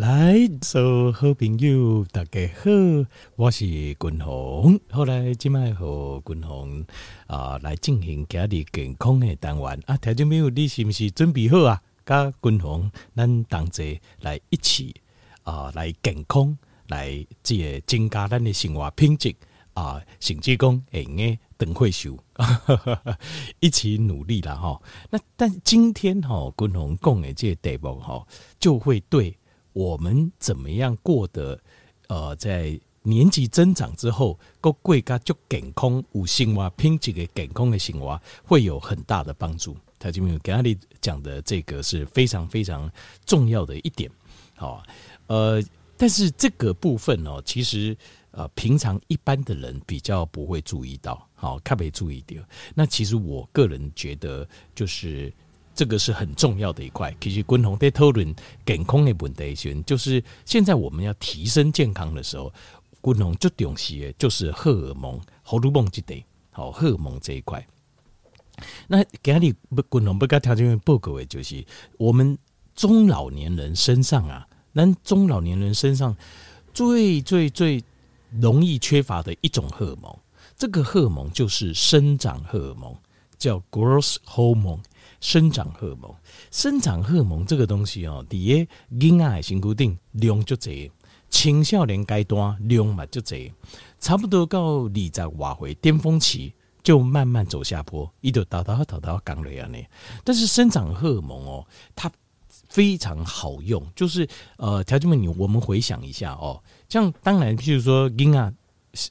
来，所有好朋友，大家好，我是君鸿。后来今麦和君鸿啊来进行家里健康的单元啊，听众朋友，你是不是准备好啊？跟君鸿，咱同齐来一起啊，来健康，来这个增加咱的生活品质啊，甚至讲会用的长岁数，一起努力啦哈。那但今天哈，君鸿讲的这个题目哈，就会对。我们怎么样过得？呃，在年纪增长之后，个贵家就健康五星哇，拼几个健康的生活，会有很大的帮助。他就没有给阿里讲的这个是非常非常重要的一点。好，呃，但是这个部分哦，其实呃，平常一般的人比较不会注意到，好，特别注意点。那其实我个人觉得，就是。这个是很重要的一块。其实，共同在讨论健康的问题时，就是现在我们要提升健康的时候，共同最重视的就是荷尔蒙、荷尔蒙这类，好，荷尔蒙这一块。那给你不共同不该条件报告的，就是我们中老年人身上啊，那中老年人身上最最最容易缺乏的一种荷尔蒙，这个荷尔蒙就是生长荷尔蒙，叫 growth hormone。生长荷尔蒙，生长荷尔蒙这个东西哦，第一，婴儿性固定量就这，青少年阶段量嘛就这，差不多到二十外岁巅峰期就慢慢走下坡，一直到到到到刚来呢。但是生长荷尔蒙哦，它非常好用，就是呃，条件们你我们回想一下哦，像当然，譬如说婴儿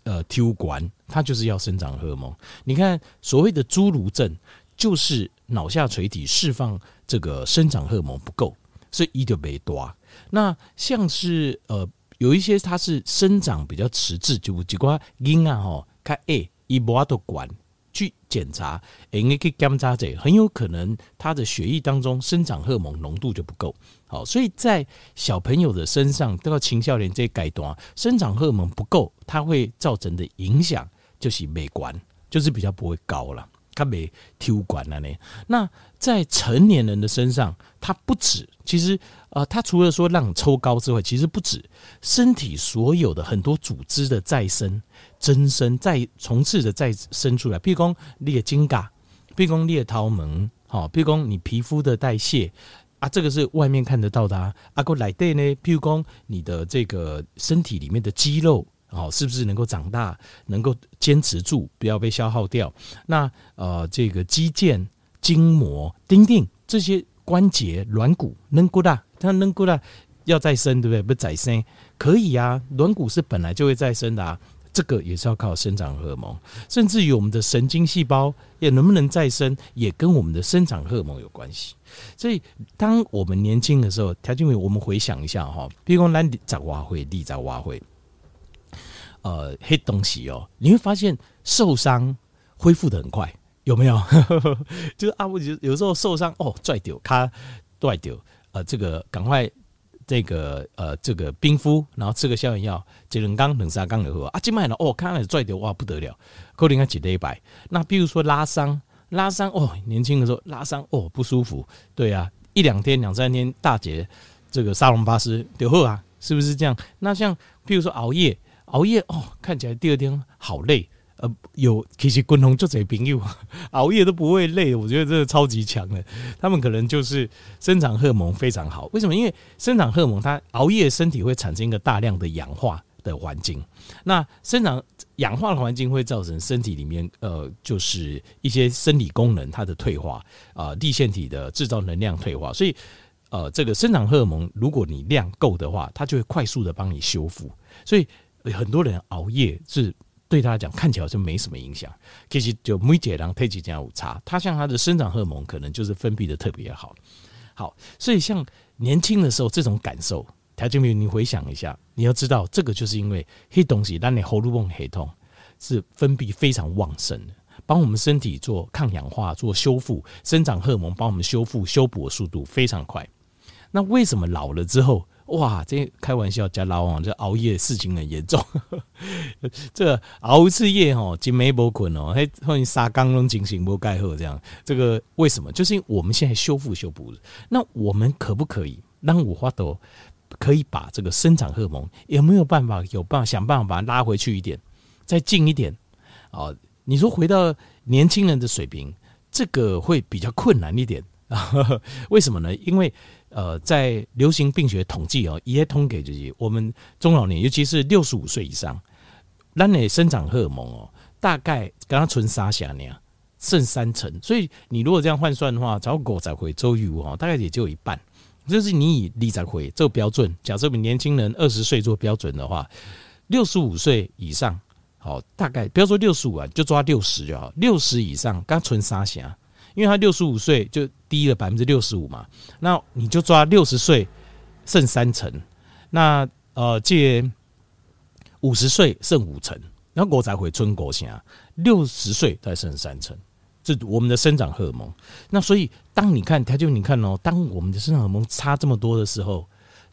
呃，体育馆它就是要生长荷尔蒙。你看所谓的侏儒症，就是。脑下垂体释放这个生长荷尔蒙不够，所以一就没多。那像是呃有一些它是生长比较迟滞，就几块婴儿哈，看诶一摸都管去检查，诶你可以检查这很有可能他的血液当中生长荷尔蒙浓度就不够。好，所以在小朋友的身上都要青少年这阶段生长荷尔蒙不够，它会造成的影响就是美观，就是比较不会高了。他没体管了呢。那在成年人的身上，它不止。其实，呃，它除了说让抽高之外，其实不止。身体所有的很多组织的再生、增生、再从次的再生出来。譬如说你的筋嘎，譬如说你的头毛，好，譬如说你皮肤的代谢啊，这个是外面看得到的啊。啊，过来对呢，譬如说你的这个身体里面的肌肉。好，是不是能够长大，能够坚持住，不要被消耗掉？那呃，这个肌腱、筋膜、钉钉这些关节、软骨能够大，它能够大要再生，对不对？不再生可以啊，软骨是本来就会再生的啊，这个也是要靠生长荷尔蒙。甚至于我们的神经细胞也能不能再生，也跟我们的生长荷尔蒙有关系。所以，当我们年轻的时候，条件为我们回想一下哈，比如说咱十外岁，你十外岁。呃，黑东西哦，你会发现受伤恢复得很快，有没有？就是啊，我有时候受伤哦，拽掉，卡拽掉，呃，这个赶快这个呃这个冰敷，然后吃个消炎药，几两缸两三缸就好啊。今麦呢，哦，看了拽掉哇，不得了，可能要几礼拜。那比如说拉伤，拉伤哦，年轻的时候拉伤哦，不舒服，对啊，一两天两三天大姐这个沙龙巴斯就好啊，是不是这样？那像比如说熬夜。熬夜哦，看起来第二天好累。呃，有其实共同做这朋友 熬夜都不会累，我觉得这个超级强的。他们可能就是生长荷尔蒙非常好。为什么？因为生长荷尔蒙它熬夜，身体会产生一个大量的氧化的环境。那生长氧化的环境会造成身体里面呃，就是一些生理功能它的退化啊，地线体的制造能量退化。所以呃，这个生长荷尔蒙如果你量够的话，它就会快速的帮你修复。所以。很多人熬夜是对他来讲看起来就没什么影响，其实就每节量推几件午茶，他像他的生长荷尔蒙可能就是分泌的特别好，好，所以像年轻的时候这种感受，条件明，你回想一下，你要知道这个就是因为黑东西让你喉咙痛、黑痛是分泌非常旺盛的，帮我们身体做抗氧化、做修复，生长荷尔蒙帮我们修复、修补的速度非常快。那为什么老了之后？哇，这开玩笑，加老王这熬夜事情很严重。这熬一次夜哦，今没不困哦，还欢迎沙缸中进行不盖后这样。这个为什么？就是因为我们现在修复修补。那我们可不可以让五花豆可以把这个生长荷尔蒙有没有办法有办法想办法把它拉回去一点，再近一点啊？你说回到年轻人的水平，这个会比较困难一点？为什么呢？因为呃，在流行病学统计哦，也统计就是我们中老年，尤其是六十五岁以上，那你生长荷尔蒙哦，大概刚刚存沙下那样剩三成，所以你如果这样换算的话，找狗仔回周瑜哦，大概也就一半。就是你以李仔回这个标准，假设我们年轻人二十岁做标准的话，六十五岁以上，好，大概不要说六十五啊，就抓六十就好。六十以上刚存沙侠，因为他六十五岁就低了百分之六十五嘛，那你就抓六十岁剩三成，那呃借五十岁剩五成，然后我才回春国侠，六十岁再剩三成。这我们的生长荷尔蒙，那所以当你看，他就你看哦，当我们的生长荷尔蒙差这么多的时候，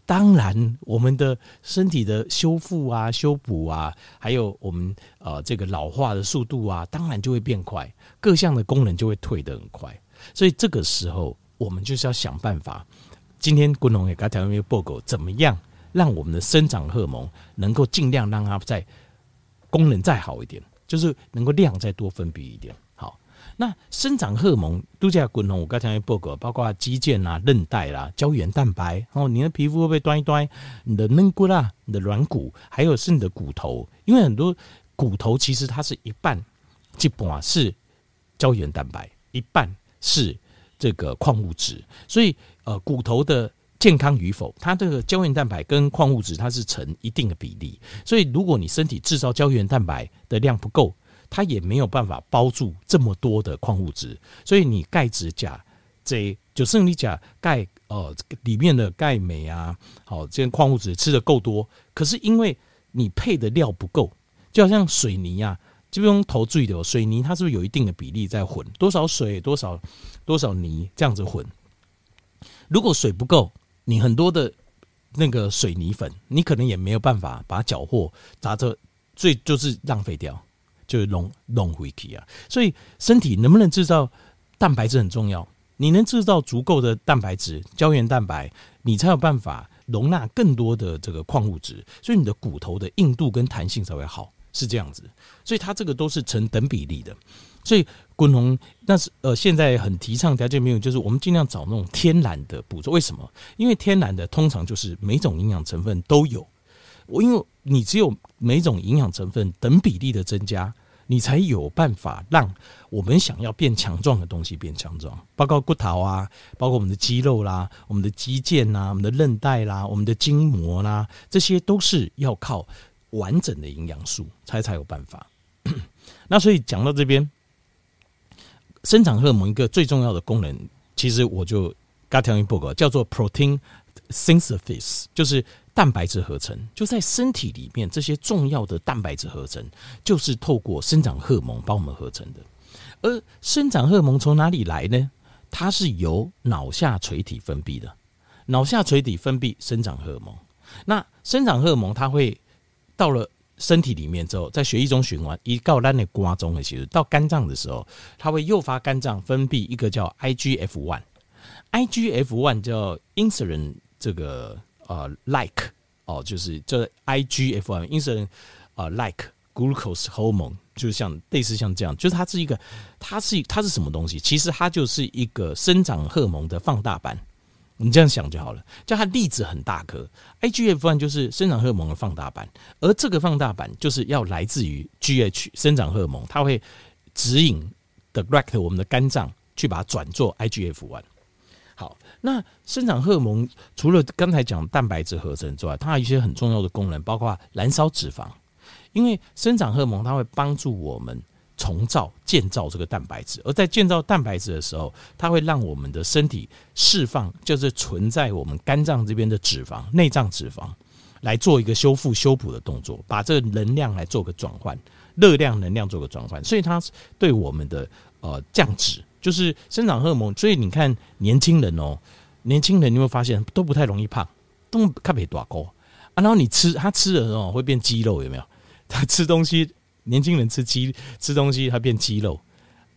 当然我们的身体的修复啊、修补啊，还有我们呃这个老化的速度啊，当然就会变快，各项的功能就会退得很快。所以这个时候，我们就是要想办法。今天滚龙也给他调一个报告，怎么样让我们的生长荷尔蒙能够尽量让它在功能再好一点，就是能够量再多分泌一点。那生长荷尔蒙都在滚龙，我刚才也报告，包括肌腱啊、韧带啦、胶原蛋白，哦，你的皮肤会不会端一端？你的软骨啦、你的软骨，还有是你的骨头，因为很多骨头其实它是一半基本上是胶原蛋白，一半是这个矿物质，所以呃，骨头的健康与否，它这个胶原蛋白跟矿物质它是成一定的比例，所以如果你身体制造胶原蛋白的量不够。它也没有办法包住这么多的矿物质，所以你钙质钾这就剩你钾钙呃里面的钙镁啊，好这些矿物质吃的够多，可是因为你配的料不够，就好像水泥啊，就不用投注意的水泥，它是不是有一定的比例在混，多少水多少多少泥这样子混？如果水不够，你很多的那个水泥粉，你可能也没有办法把它搅和砸着，最就是浪费掉。就是弄弄回去啊，所以身体能不能制造蛋白质很重要。你能制造足够的蛋白质、胶原蛋白，你才有办法容纳更多的这个矿物质，所以你的骨头的硬度跟弹性才会好，是这样子。所以它这个都是成等比例的。所以滚红，但是呃，现在很提倡条件没有，就是我们尽量找那种天然的补助。为什么？因为天然的通常就是每种营养成分都有。我因为你只有每种营养成分等比例的增加，你才有办法让我们想要变强壮的东西变强壮，包括骨头啊，包括我们的肌肉啦，我们的肌腱呐，我们的韧带啦，我们的筋膜啦，这些都是要靠完整的营养素才才有办法。那所以讲到这边，生长荷尔蒙一个最重要的功能，其实我就刚调一报告叫做 protein synthesis，就是。蛋白质合成就在身体里面，这些重要的蛋白质合成就是透过生长荷尔蒙帮我们合成的。而生长荷尔蒙从哪里来呢？它是由脑下垂体分泌的。脑下垂体分泌生长荷尔蒙，那生长荷尔蒙它会到了身体里面之后，在血液中循环，一到咱的瓜中的其实到肝脏的时候，它会诱发肝脏分泌一个叫 IGF one，IGF one 叫 insulin 这个。呃，like 哦，就是这 IGF one，insulin 啊，like glucose hormone，就像类似像这样，就是它是一个，它是它是什么东西？其实它就是一个生长荷尔蒙的放大版，你这样想就好了。叫它粒子很大颗，IGF one 就是生长荷尔蒙的放大版，而这个放大版就是要来自于 GH 生长荷尔蒙，它会指引 direct 我们的肝脏去把它转做 IGF one。好。那生长荷尔蒙除了刚才讲蛋白质合成之外，它还有一些很重要的功能，包括燃烧脂肪。因为生长荷尔蒙它会帮助我们重造、建造这个蛋白质，而在建造蛋白质的时候，它会让我们的身体释放，就是存在我们肝脏这边的脂肪、内脏脂肪，来做一个修复、修补的动作，把这个能量来做个转换，热量、能量做个转换，所以它对我们的呃降脂。就是生长荷尔蒙，所以你看年轻人哦，年轻人你会发现都不太容易胖，都特别大高啊。然后你吃他吃的时候会变肌肉，有没有？他吃东西，年轻人吃鸡吃东西，他变肌肉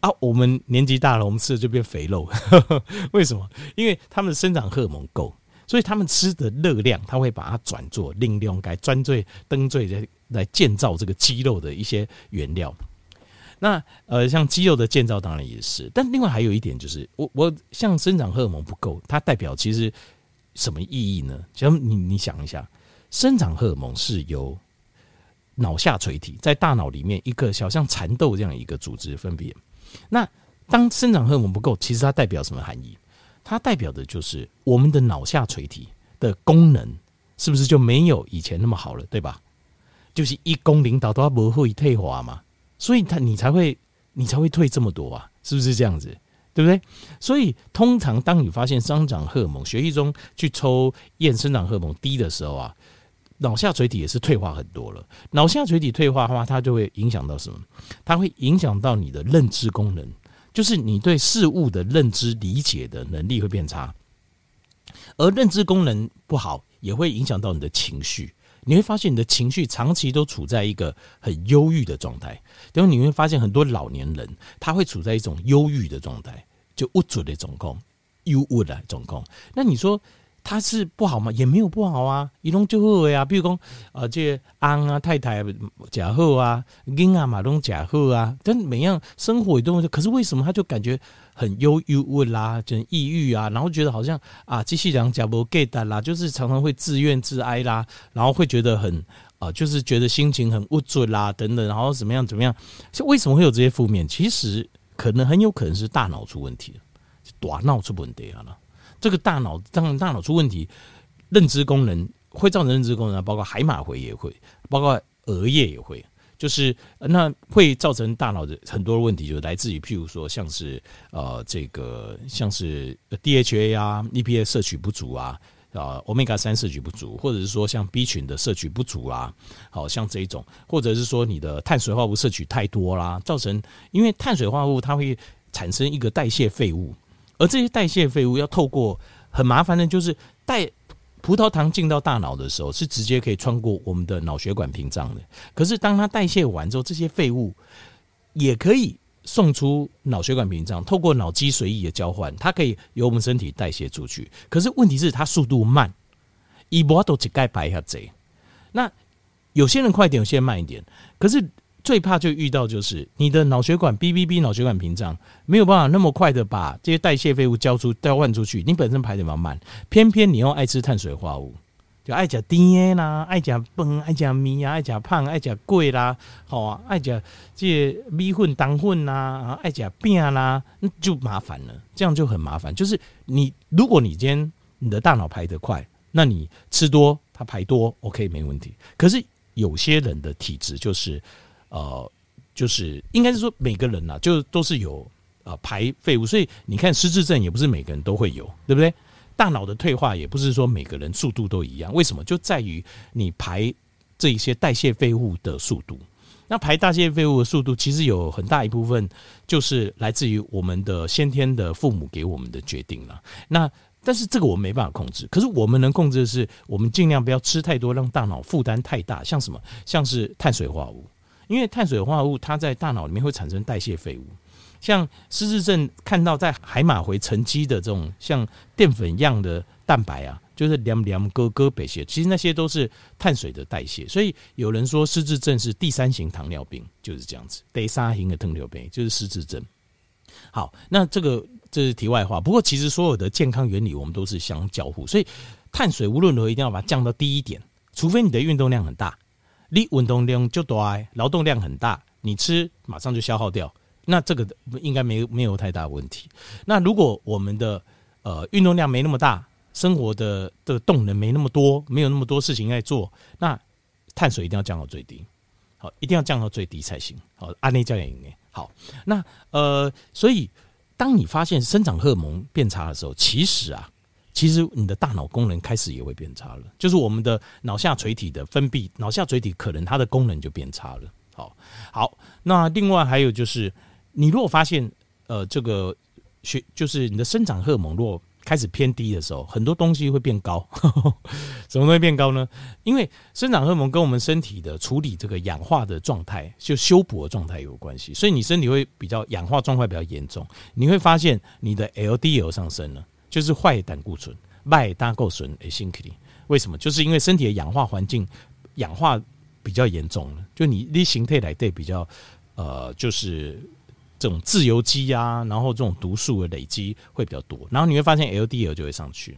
啊。我们年纪大了，我们吃的就变肥肉。为什么？因为他们的生长荷尔蒙够，所以他们吃的热量，他会把它转做利用该专罪登罪来来建造这个肌肉的一些原料。那呃，像肌肉的建造当然也是，但另外还有一点就是，我我像生长荷尔蒙不够，它代表其实什么意义呢？其实你你想一下，生长荷尔蒙是由脑下垂体在大脑里面一个小像蚕豆这样一个组织分别。那当生长荷尔蒙不够，其实它代表什么含义？它代表的就是我们的脑下垂体的功能是不是就没有以前那么好了，对吧？就是一公领导都要不会退化嘛。所以他你才会你才会退这么多啊，是不是这样子？对不对？所以通常当你发现生长荷尔蒙血液中去抽验生长荷尔蒙低的时候啊，脑下垂体也是退化很多了。脑下垂体退化的话，它就会影响到什么？它会影响到你的认知功能，就是你对事物的认知理解的能力会变差，而认知功能不好，也会影响到你的情绪。你会发现你的情绪长期都处在一个很忧郁的状态，然后你会发现很多老年人他会处在一种忧郁的状态，就无助的状况，忧郁的状况。那你说他是不好吗？也没有不好啊，一种就好呀。比如说呃，这安啊太太假好啊，囡啊马东假好啊，但每样生活也都，可是为什么他就感觉？很忧郁啦，就抑郁啊，然后觉得好像啊，机器人假不给的啦，就是常常会自怨自哀啦，然后会觉得很啊，就是觉得心情很无助啦，等等，然后怎么样怎么样？就为什么会有这些负面？其实可能很有可能是大脑出问题了，大脑出问题了。这个大脑当然大脑出问题，认知功能会造成认知功能，包括海马回也会，包括额叶也会。就是那会造成大脑的很多问题，就是来自于譬如说像是呃这个像是 DHA 啊、EPA 摄取不足啊，啊 Omega 三摄取不足，或者是说像 B 群的摄取不足啊，好像这一种，或者是说你的碳水化合物摄取太多啦，造成因为碳水化合物它会产生一个代谢废物，而这些代谢废物要透过很麻烦的，就是带。葡萄糖进到大脑的时候，是直接可以穿过我们的脑血管屏障的。可是当它代谢完之后，这些废物也可以送出脑血管屏障，透过脑脊髓液的交换，它可以由我们身体代谢出去。可是问题是它速度慢，一波都只盖白一下贼。那有些人快一点，有些人慢一点。可是。最怕就遇到就是你的脑血管 B B B 脑血管屏障没有办法那么快的把这些代谢废物交出交换出去，你本身排的比较慢，偏偏你又爱吃碳水化合物，就爱吃甜啦，爱吃饭，爱吃面啊，爱吃胖，爱吃贵啦，好啊，爱吃这米粉、糖粉呐，爱吃饼啦，那就麻烦了，这样就很麻烦。就是你如果你今天你的大脑排得快，那你吃多它排多，OK 没问题。可是有些人的体质就是。呃，就是应该是说每个人呐、就都是有呃排废物，所以你看失智症也不是每个人都会有，对不对？大脑的退化也不是说每个人速度都一样，为什么？就在于你排这一些代谢废物的速度。那排代谢废物的速度，其实有很大一部分就是来自于我们的先天的父母给我们的决定了。那但是这个我们没办法控制，可是我们能控制的是，我们尽量不要吃太多，让大脑负担太大，像什么，像是碳水化合物。因为碳水化合物它在大脑里面会产生代谢废物，像失智症看到在海马回沉积的这种像淀粉一样的蛋白啊，就是两两哥哥白血，其实那些都是碳水的代谢。所以有人说失智症是第三型糖尿病，就是这样子。第三型的糖尿病就是失智症。好，那这个这是题外话。不过其实所有的健康原理我们都是相交互，所以碳水无论如何一定要把它降到低一点，除非你的运动量很大。你运动量就大，劳动量很大，你吃马上就消耗掉，那这个应该没没有太大问题。那如果我们的呃运动量没那么大，生活的的动能没那么多，没有那么多事情在做，那碳水一定要降到最低，好，一定要降到最低才行。好，安内教练应该好。那呃，所以当你发现生长荷尔蒙变差的时候，其实啊。其实你的大脑功能开始也会变差了，就是我们的脑下垂体的分泌，脑下垂体可能它的功能就变差了。好，好，那另外还有就是，你如果发现呃这个血，就是你的生长荷尔蒙如果开始偏低的时候，很多东西会变高。什么东西变高呢？因为生长荷尔蒙跟我们身体的处理这个氧化的状态，就修补的状态有关系，所以你身体会比较氧化状态比较严重，你会发现你的 LDL 上升了。就是坏胆固醇麦大够损诶，辛苦你。为什么？就是因为身体的氧化环境氧化比较严重了，就你你形态来对比较呃，就是这种自由基啊，然后这种毒素的累积会比较多，然后你会发现 LDL 就会上去。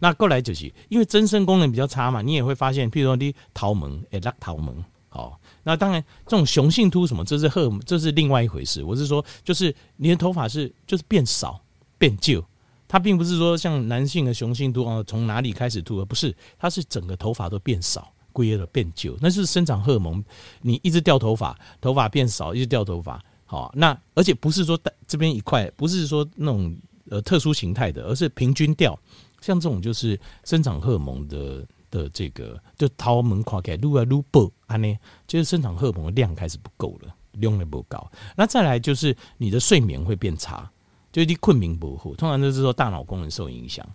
那过来就是因为增生功能比较差嘛，你也会发现，譬如说你桃门诶，拉桃门，好，那当然这种雄性秃什么，这是荷，这是另外一回事。我是说，就是你的头发是就是变少变旧。它并不是说像男性的雄性秃啊，从哪里开始秃，而不是，它是整个头发都变少，龟了变旧，那是生长荷尔蒙。你一直掉头发，头发变少，一直掉头发，好，那而且不是说这边一块，不是说那种呃特殊形态的，而是平均掉。像这种就是生长荷尔蒙的的这个，就掏门跨开，撸啊撸不啊呢，就是生长荷尔蒙的量开始不够了，量的不高。那再来就是你的睡眠会变差。就一困眠不好，通常都是说大脑功能受影响。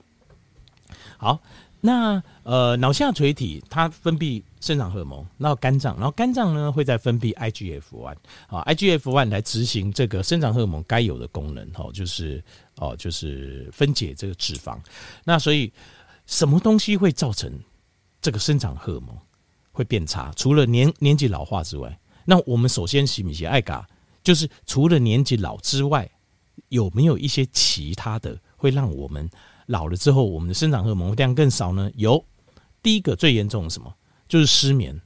好，那呃脑下垂体它分泌生长荷尔蒙，然后肝脏，然后肝脏呢会再分泌 IGF one 啊，IGF one 来执行这个生长荷尔蒙该有的功能，哈，就是哦，就是分解这个脂肪。那所以什么东西会造成这个生长荷尔蒙会变差？除了年年纪老化之外，那我们首先洗米洗爱嘎，就是除了年纪老之外。有没有一些其他的会让我们老了之后，我们的生长荷尔蒙量更少呢？有，第一个最严重的什么？就是失眠。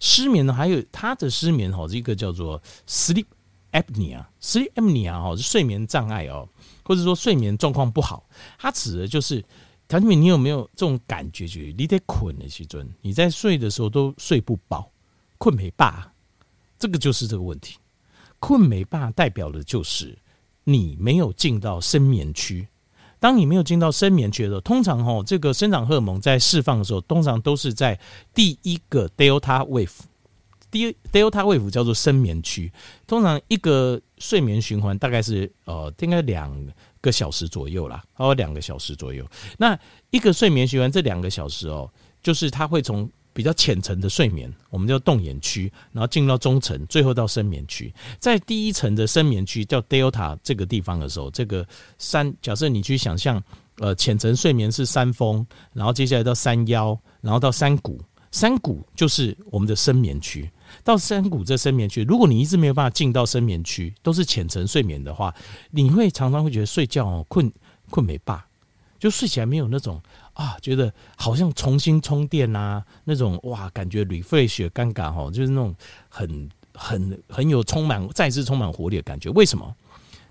失眠呢，还有它的失眠哈，这个叫做 sleep apnea，sleep apnea 是睡眠障碍哦，或者说睡眠状况不好。它指的就是，条件你有没有这种感觉？就你得困的时阵，你在睡的时候都睡不饱，困没饱，这个就是这个问题。困没饱代表的就是。你没有进到深眠区，当你没有进到深眠区的时候，通常哈，这个生长荷尔蒙在释放的时候，通常都是在第一个 delta wave，第一 delta wave 叫做深眠区。通常一个睡眠循环大概是呃，应该两个小时左右啦，哦，两个小时左右。那一个睡眠循环这两个小时哦，就是它会从。比较浅层的睡眠，我们叫动眼区，然后进入到中层，最后到深眠区。在第一层的深眠区叫 Delta 这个地方的时候，这个山，假设你去想象，呃，浅层睡眠是山峰，然后接下来到山腰，然后到山谷，山谷就是我们的深眠区。到山谷这深眠区，如果你一直没有办法进到深眠区，都是浅层睡眠的话，你会常常会觉得睡觉哦困困没霸，就睡起来没有那种。啊，觉得好像重新充电啊，那种哇，感觉 refresh 尴尬哦，就是那种很很很有充满再次充满活力的感觉。为什么？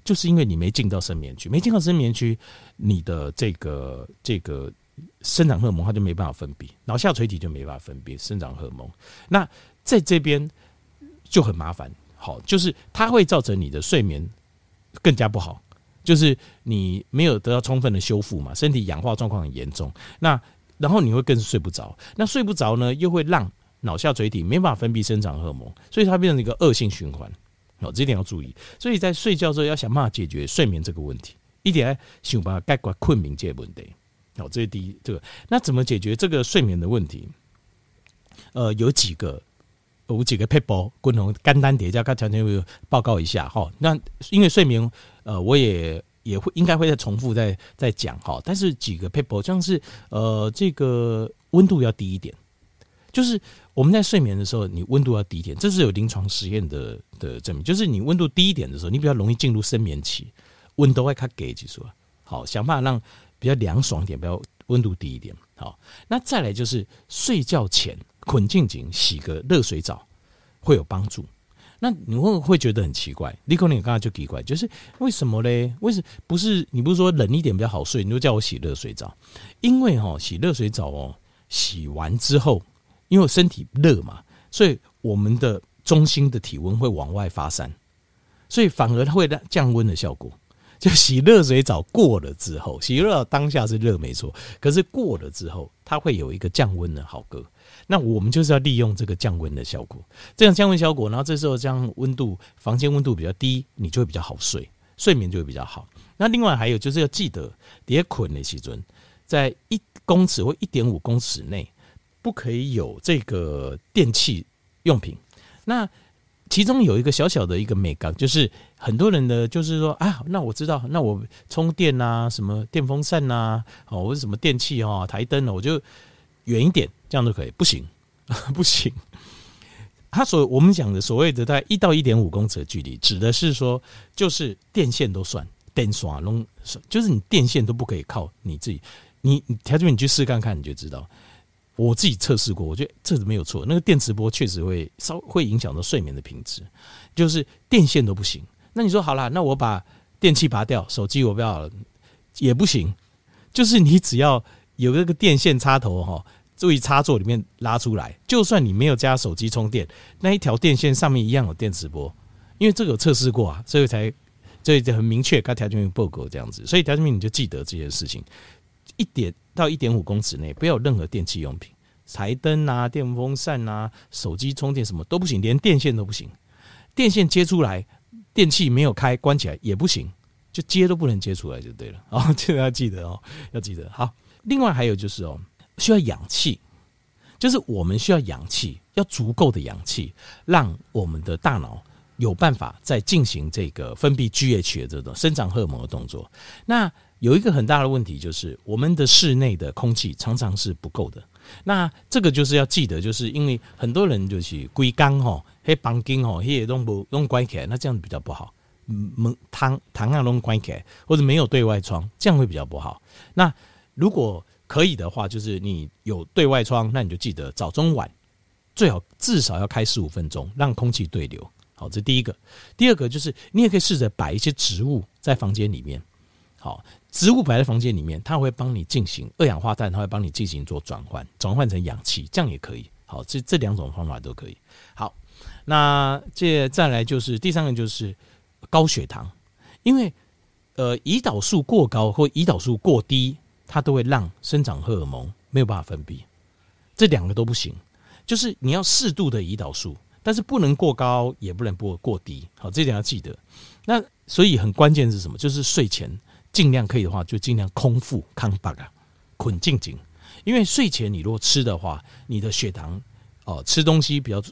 就是因为你没进到深眠区，没进到深眠区，你的这个这个生长荷尔蒙它就没办法分泌，脑下垂体就没办法分泌生长荷尔蒙。那在这边就很麻烦，好，就是它会造成你的睡眠更加不好。就是你没有得到充分的修复嘛，身体氧化状况很严重，那然后你会更睡不着，那睡不着呢，又会让脑下垂体没办法分泌生长荷尔蒙，所以它变成一个恶性循环。哦，这一点要注意。所以在睡觉的时候要想办法解决睡眠这个问题，一点想办法解决困眠这个问题。好，这是第一，这个那怎么解决这个睡眠的问题？呃，有几个。有几个 paper，共同简单叠加，跟条件报告一下哈。那因为睡眠，呃，我也也会应该会再重复再再讲哈。但是几个撇步，像是呃，这个温度要低一点，就是我们在睡眠的时候，你温度要低一点，这是有临床实验的的证明。就是你温度低一点的时候，你比较容易进入深眠期。温度会卡给几说，好，想办法让比较凉爽点，不要温度低一点。好，那再来就是睡觉前。捆静静洗个热水澡会有帮助，那你会会觉得很奇怪。立功，你刚刚就奇怪，就是为什么嘞？为什不是你不是说冷一点比较好睡？你就叫我洗热水澡，因为哈洗热水澡哦，洗完之后，因为身体热嘛，所以我们的中心的体温会往外发散，所以反而它会让降温的效果。就洗热水澡过了之后，洗热当下是热没错，可是过了之后，它会有一个降温的好歌。那我们就是要利用这个降温的效果，这样降温效果，然后这时候这样温度，房间温度比较低，你就会比较好睡，睡眠就会比较好。那另外还有就是要记得，叠捆的时阵，在一公尺或一点五公尺内，不可以有这个电器用品。那其中有一个小小的一个美感，就是很多人的就是说啊，那我知道，那我充电啊，什么电风扇呐，哦，或者什么电器哦，台灯哦，我就远一点，这样都可以。不行，不行。他所我们讲的所谓的在一到一点五公尺的距离，指的是说，就是电线都算，电刷弄就是你电线都不可以靠你自己。你你条件你去试看看，你就知道。我自己测试过，我觉得这是没有错。那个电磁波确实会稍会影响到睡眠的品质，就是电线都不行。那你说好了，那我把电器拔掉，手机我不要了，也不行。就是你只要有那个电线插头哈，注意插座里面拉出来，就算你没有加手机充电，那一条电线上面一样有电磁波。因为这个测试过啊，所以才所以就很明确，该条件面报告这样子。所以条件你就记得这件事情。一点到一点五公尺内，不要有任何电器用品，台灯啊、电风扇啊、手机充电什么都不行，连电线都不行。电线接出来，电器没有开关起来也不行，就接都不能接出来就对了。哦，这个要记得哦，要记得。好，另外还有就是哦，需要氧气，就是我们需要氧气，要足够的氧气，让我们的大脑有办法在进行这个分泌 GH 的这种生长荷尔蒙的动作。那有一个很大的问题，就是我们的室内的空气常常是不够的。那这个就是要记得，就是因为很多人就是龟缸吼，黑房间吼，黑都不用关起来，那这样比较不好。门窗窗啊都关起来，或者没有对外窗，这样会比较不好。那如果可以的话，就是你有对外窗，那你就记得早中晚最好至少要开十五分钟，让空气对流。好，这第一个。第二个就是你也可以试着摆一些植物在房间里面。好。植物摆在房间里面，它会帮你进行二氧化碳，它会帮你进行做转换，转换成氧气，这样也可以。好，这这两种方法都可以。好，那这再来就是第三个，就是高血糖，因为呃胰岛素过高或胰岛素过低，它都会让生长荷尔蒙没有办法分泌，这两个都不行。就是你要适度的胰岛素，但是不能过高，也不能过过低。好，这点要记得。那所以很关键是什么？就是睡前。尽量可以的话，就尽量空腹康巴啊，捆静静。因为睡前你如果吃的话，你的血糖哦，吃东西比较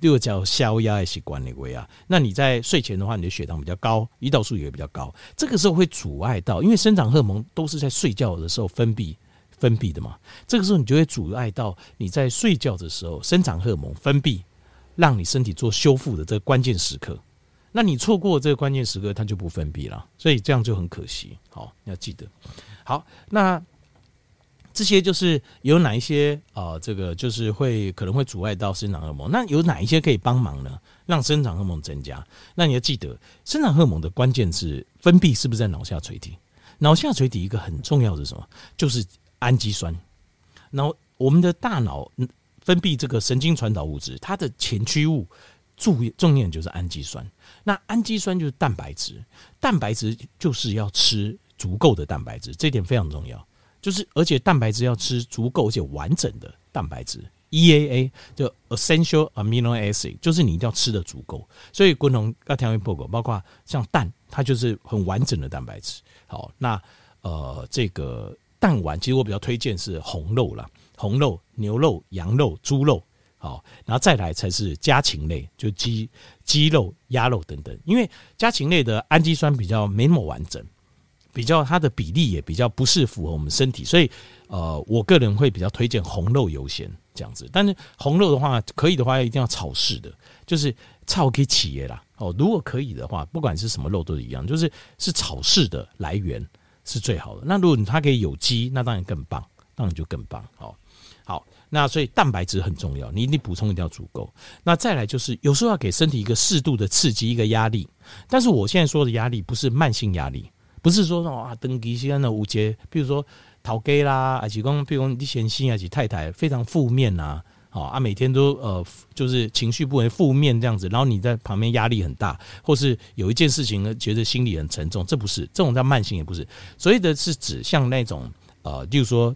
这个叫消压的习惯那个啊，那你在睡前的话，你的血糖比较高，胰岛素也会比较高，这个时候会阻碍到，因为生长荷尔蒙都是在睡觉的时候分泌分泌的嘛，这个时候你就会阻碍到你在睡觉的时候生长荷尔蒙分泌，让你身体做修复的这个关键时刻。那你错过这个关键时刻，它就不分泌了，所以这样就很可惜。好，要记得。好，那这些就是有哪一些啊、呃？这个就是会可能会阻碍到生长荷尔蒙。那有哪一些可以帮忙呢？让生长荷尔蒙增加？那你要记得，生长荷尔蒙的关键是分泌是不是在脑下垂体？脑下垂体一个很重要的是什么？就是氨基酸。然后我们的大脑分泌这个神经传导物质，它的前驱物重重点就是氨基酸。那氨基酸就是蛋白质，蛋白质就是要吃足够的蛋白质，这点非常重要。就是而且蛋白质要吃足够而且完整的蛋白质，EAA 就 Essential Amino Acid，就是你一定要吃的足够。所以滚龙要调味报告，包括像蛋，它就是很完整的蛋白质。好，那呃这个蛋丸，其实我比较推荐是红肉啦，红肉、牛肉、羊肉、猪肉。好，然后再来才是家禽类，就鸡、鸡肉、鸭肉等等。因为家禽类的氨基酸比较没那么完整，比较它的比例也比较不是符合我们身体，所以呃，我个人会比较推荐红肉优先这样子。但是红肉的话，可以的话一定要草饲的，就是草给企业啦。哦，如果可以的话，不管是什么肉都一样，就是是草饲的来源是最好的。那如果你它可以有机，那当然更棒，当然就更棒。好，好。那所以蛋白质很重要，你一定补充一定要足够。那再来就是有时候要给身体一个适度的刺激，一个压力。但是我现在说的压力不是慢性压力，不是说啊登基现在的无节，比如说讨给啦，还是讲比如说你嫌弃还是太太非常负面呐，啊每天都呃就是情绪不稳负面这样子，然后你在旁边压力很大，或是有一件事情呢觉得心里很沉重，这不是这种叫慢性也不是，所以的是指像那种呃，就是说。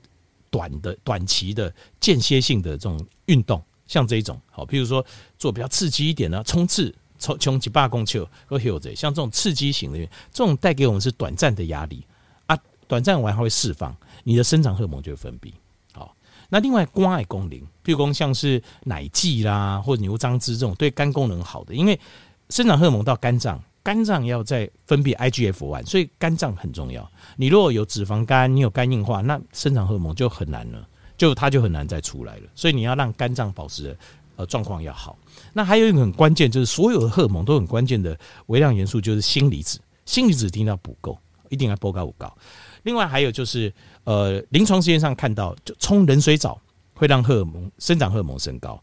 短的短期的间歇性的这种运动，像这一种好，譬如说做比较刺激一点的冲刺，冲冲几百公尺或者像这种刺激型的，这种带给我们是短暂的压力啊，短暂完还会释放你的生长荷尔蒙就会分泌。好，那另外关爱功能，譬如说像是奶剂啦，或者牛樟芝这种对肝功能好的，因为生长荷尔蒙到肝脏，肝脏要再分泌 IGF-1，所以肝脏很重要。你如果有脂肪肝，你有肝硬化，那生长荷尔蒙就很难了，就它就很难再出来了。所以你要让肝脏保持状况要好。那还有一个很关键，就是所有的荷尔蒙都很关键的微量元素，就是锌离子。锌离子一定要补够，一定要补高补高。另外还有就是，呃，临床实验上看到，就冲冷水澡会让荷尔蒙生长荷尔蒙升高，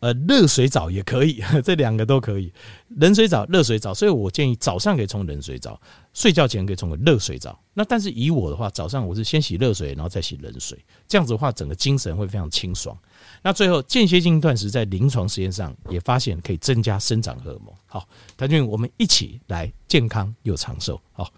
呃，热水澡也可以，这两个都可以。冷水澡、热水澡，所以我建议早上可以冲冷水澡，睡觉前可以冲个热水澡。那但是以我的话，早上我是先洗热水，然后再洗冷水，这样子的话，整个精神会非常清爽。那最后间歇性断食在临床实验上也发现可以增加生长荷尔蒙。好，谭俊，我们一起来健康又长寿。好。